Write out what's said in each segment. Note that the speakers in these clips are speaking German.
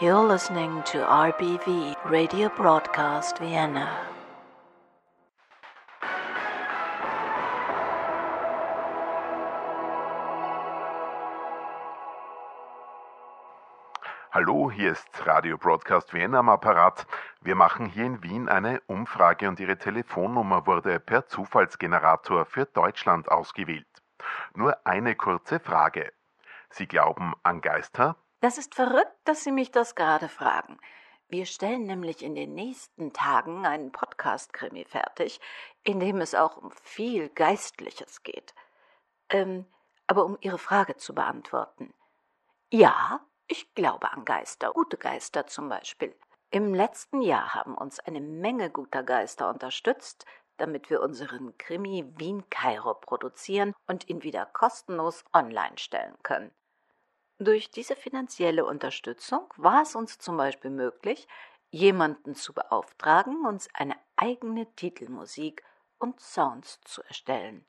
You're listening to RBV Radio Broadcast Vienna. Hallo, hier ist Radio Broadcast Vienna am Apparat. Wir machen hier in Wien eine Umfrage und Ihre Telefonnummer wurde per Zufallsgenerator für Deutschland ausgewählt. Nur eine kurze Frage. Sie glauben an Geister? Das ist verrückt, dass Sie mich das gerade fragen. Wir stellen nämlich in den nächsten Tagen einen Podcast-Krimi fertig, in dem es auch um viel Geistliches geht. Ähm, aber um Ihre Frage zu beantworten. Ja, ich glaube an Geister, gute Geister zum Beispiel. Im letzten Jahr haben uns eine Menge guter Geister unterstützt, damit wir unseren Krimi Wien Kairo produzieren und ihn wieder kostenlos online stellen können. Durch diese finanzielle Unterstützung war es uns zum Beispiel möglich, jemanden zu beauftragen, uns eine eigene Titelmusik und Sounds zu erstellen.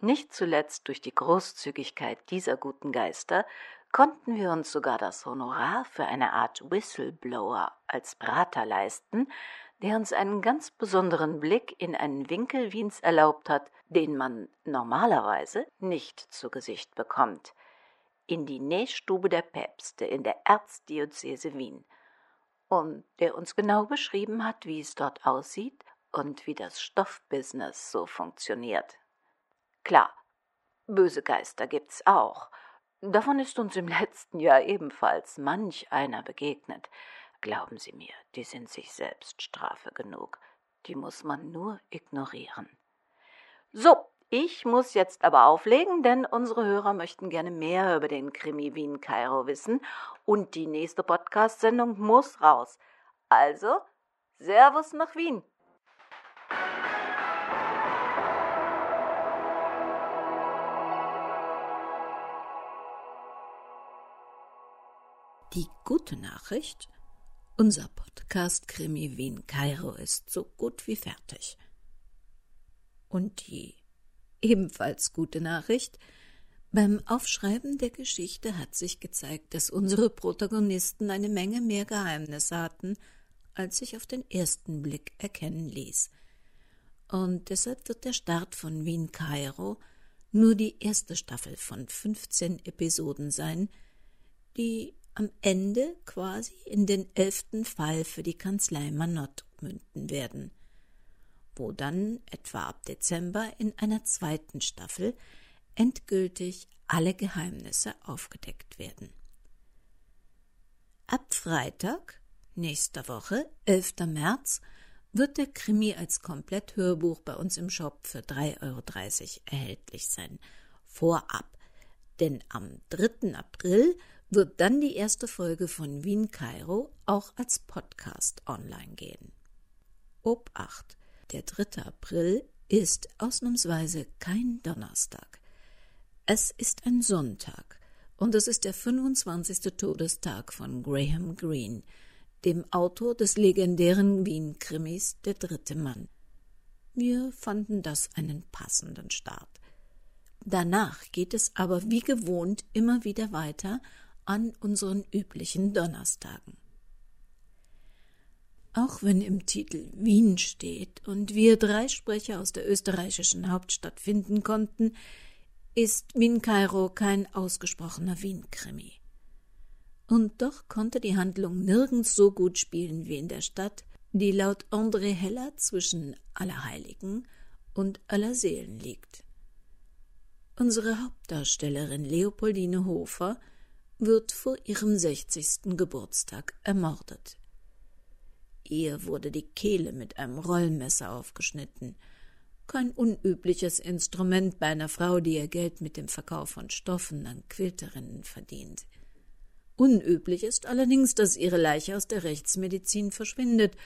Nicht zuletzt durch die Großzügigkeit dieser guten Geister konnten wir uns sogar das Honorar für eine Art Whistleblower als Berater leisten, der uns einen ganz besonderen Blick in einen Winkel Wiens erlaubt hat, den man normalerweise nicht zu Gesicht bekommt in die Nähstube der Päpste in der Erzdiözese Wien und der uns genau beschrieben hat, wie es dort aussieht und wie das Stoffbusiness so funktioniert. Klar, böse Geister gibt's auch. Davon ist uns im letzten Jahr ebenfalls manch einer begegnet. Glauben Sie mir, die sind sich selbst Strafe genug. Die muss man nur ignorieren. So, ich muss jetzt aber auflegen, denn unsere Hörer möchten gerne mehr über den Krimi Wien Kairo wissen und die nächste Podcast-Sendung muss raus. Also, Servus nach Wien. Die gute Nachricht? Unser Podcast Krimi Wien Kairo ist so gut wie fertig. Und die Ebenfalls gute Nachricht. Beim Aufschreiben der Geschichte hat sich gezeigt, dass unsere Protagonisten eine Menge mehr Geheimnisse hatten, als sich auf den ersten Blick erkennen ließ. Und deshalb wird der Start von Wien Kairo nur die erste Staffel von 15 Episoden sein, die am Ende quasi in den elften Fall für die Kanzlei Manott münden werden wo dann etwa ab Dezember in einer zweiten Staffel endgültig alle Geheimnisse aufgedeckt werden. Ab Freitag, nächster Woche, 11. März, wird der Krimi als Kompletthörbuch bei uns im Shop für 3,30 Euro erhältlich sein. Vorab. Denn am 3. April wird dann die erste Folge von Wien Kairo auch als Podcast online gehen. Obacht! Der 3. April ist ausnahmsweise kein Donnerstag. Es ist ein Sonntag und es ist der 25. Todestag von Graham Greene, dem Autor des legendären Wien-Krimis Der dritte Mann. Wir fanden das einen passenden Start. Danach geht es aber wie gewohnt immer wieder weiter an unseren üblichen Donnerstagen. Auch wenn im Titel Wien steht und wir drei Sprecher aus der österreichischen Hauptstadt finden konnten, ist Wien Kairo kein ausgesprochener Wien-Krimi. Und doch konnte die Handlung nirgends so gut spielen wie in der Stadt, die laut André Heller zwischen Allerheiligen und Allerseelen liegt. Unsere Hauptdarstellerin Leopoldine Hofer wird vor ihrem 60. Geburtstag ermordet. Ihr wurde die Kehle mit einem Rollmesser aufgeschnitten. Kein unübliches Instrument bei einer Frau, die ihr Geld mit dem Verkauf von Stoffen an Quilterinnen verdient. Unüblich ist allerdings, dass ihre Leiche aus der Rechtsmedizin verschwindet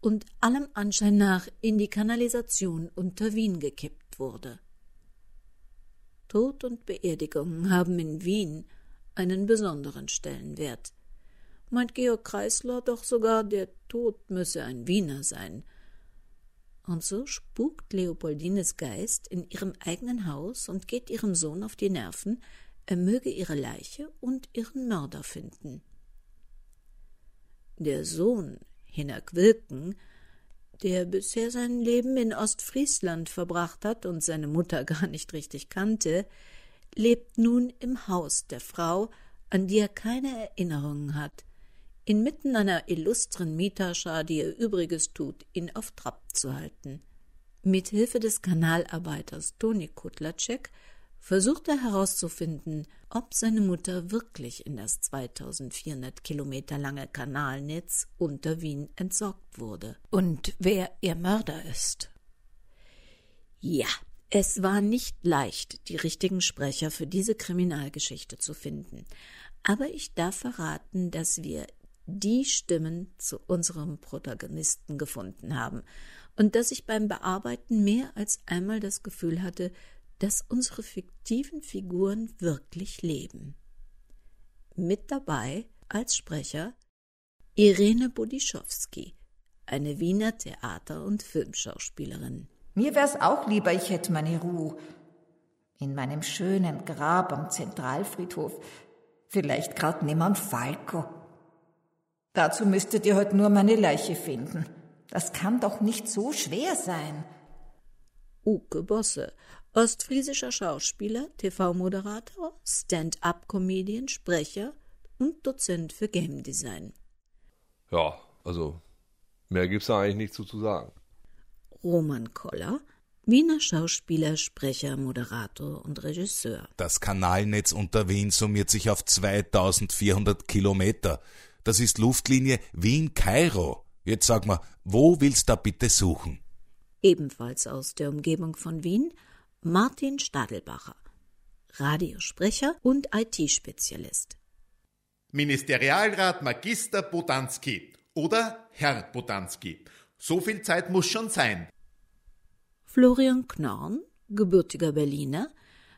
und allem Anschein nach in die Kanalisation unter Wien gekippt wurde. Tod und Beerdigung haben in Wien einen besonderen Stellenwert meint Georg Kreisler doch sogar, der Tod müsse ein Wiener sein. Und so spukt Leopoldines Geist in ihrem eigenen Haus und geht ihrem Sohn auf die Nerven, er möge ihre Leiche und ihren Mörder finden. Der Sohn, Hinak Wilken, der bisher sein Leben in Ostfriesland verbracht hat und seine Mutter gar nicht richtig kannte, lebt nun im Haus der Frau, an die er keine Erinnerungen hat, inmitten einer illustren Mieterschar, die ihr Übriges tut, ihn auf Trab zu halten. Mit Hilfe des Kanalarbeiters Toni Kutlatschek versucht er herauszufinden, ob seine Mutter wirklich in das 2400 Kilometer lange Kanalnetz unter Wien entsorgt wurde und wer ihr Mörder ist. Ja, es war nicht leicht, die richtigen Sprecher für diese Kriminalgeschichte zu finden, aber ich darf verraten, dass wir die Stimmen zu unserem Protagonisten gefunden haben und dass ich beim Bearbeiten mehr als einmal das Gefühl hatte, dass unsere fiktiven Figuren wirklich leben. Mit dabei als Sprecher Irene Budischowski, eine Wiener Theater- und Filmschauspielerin. Mir wär's auch lieber, ich hätte meine Ruhe. In meinem schönen Grab am Zentralfriedhof. Vielleicht grad neben Falco. Dazu müsstet ihr heute nur meine Leiche finden. Das kann doch nicht so schwer sein. Uke Bosse, ostfriesischer Schauspieler, TV-Moderator, Stand-up-Comedian, Sprecher und Dozent für Game Design. Ja, also mehr gibt's da eigentlich nicht so zu sagen. Roman Koller, Wiener Schauspieler, Sprecher, Moderator und Regisseur. Das Kanalnetz unter Wien summiert sich auf 2400 Kilometer. Das ist Luftlinie Wien-Kairo. Jetzt sag mal, wo willst du da bitte suchen? Ebenfalls aus der Umgebung von Wien Martin Stadelbacher, Radiosprecher und IT-Spezialist. Ministerialrat Magister Bodanski oder Herr Bodanski. So viel Zeit muss schon sein. Florian Knorn, gebürtiger Berliner,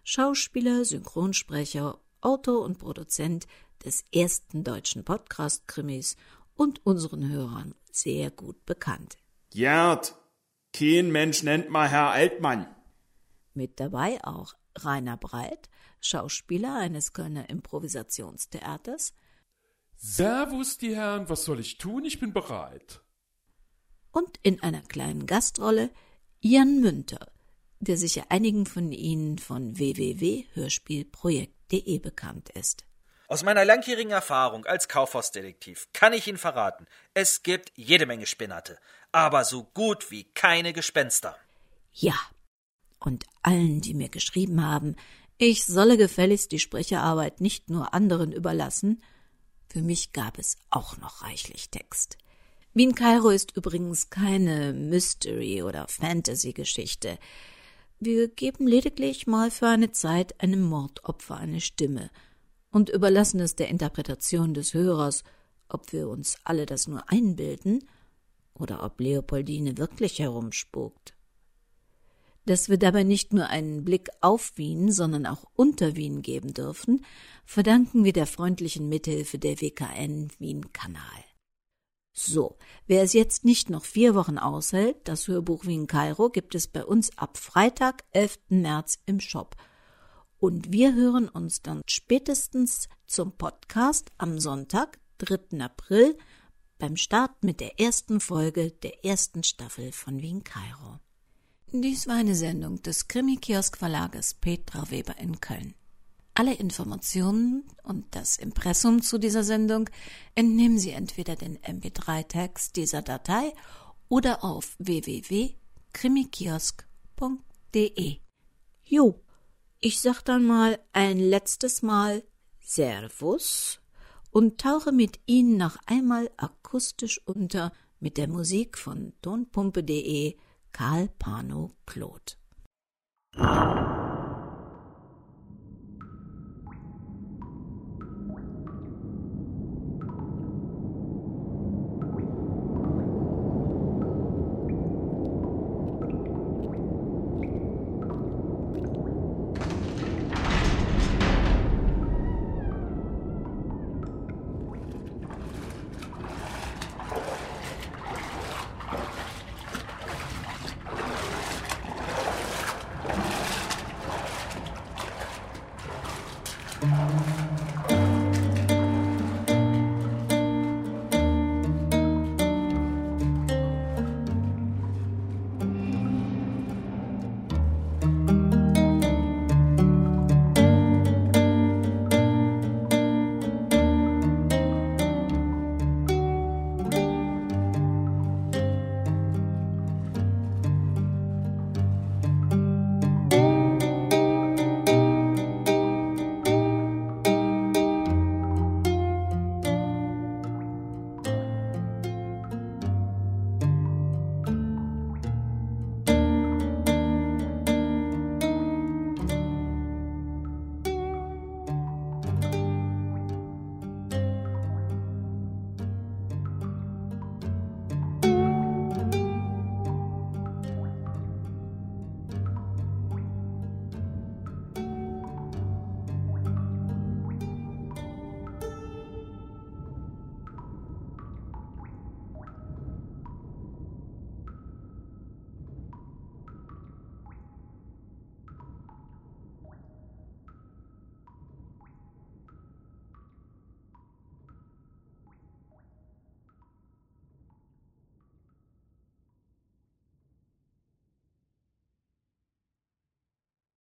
Schauspieler, Synchronsprecher, Autor und Produzent des ersten deutschen Podcast-Krimis und unseren Hörern sehr gut bekannt. Gerd, kein Mensch nennt mal Herr Altmann. Mit dabei auch Rainer Breit, Schauspieler eines Kölner Improvisationstheaters. Servus, die Herren, was soll ich tun? Ich bin bereit. Und in einer kleinen Gastrolle Jan Münter, der sicher einigen von Ihnen von www.hörspielprojekt.de bekannt ist. Aus meiner langjährigen Erfahrung als Kaufhausdetektiv kann ich Ihnen verraten, es gibt jede Menge Spinnerte, aber so gut wie keine Gespenster. Ja, und allen, die mir geschrieben haben, ich solle gefälligst die Sprecherarbeit nicht nur anderen überlassen, für mich gab es auch noch reichlich Text. Wien Kairo ist übrigens keine Mystery- oder Fantasy-Geschichte. Wir geben lediglich mal für eine Zeit einem Mordopfer eine Stimme und überlassen es der Interpretation des Hörers, ob wir uns alle das nur einbilden oder ob Leopoldine wirklich herumspukt. Dass wir dabei nicht nur einen Blick auf Wien, sondern auch unter Wien geben dürfen, verdanken wir der freundlichen Mithilfe der WKN Wien Kanal. So, wer es jetzt nicht noch vier Wochen aushält, das Hörbuch Wien Kairo gibt es bei uns ab Freitag, 11. März im Shop. Und wir hören uns dann spätestens zum Podcast am Sonntag, 3. April, beim Start mit der ersten Folge der ersten Staffel von Wien Kairo. Dies war eine Sendung des Krimi-Kiosk-Verlages Petra Weber in Köln. Alle Informationen und das Impressum zu dieser Sendung entnehmen Sie entweder den MP3-Text dieser Datei oder auf www.krimikiosk.de. Jo, ich sag dann mal ein letztes Mal Servus und tauche mit Ihnen noch einmal akustisch unter mit der Musik von tonpumpe.de Karl Pano Claude.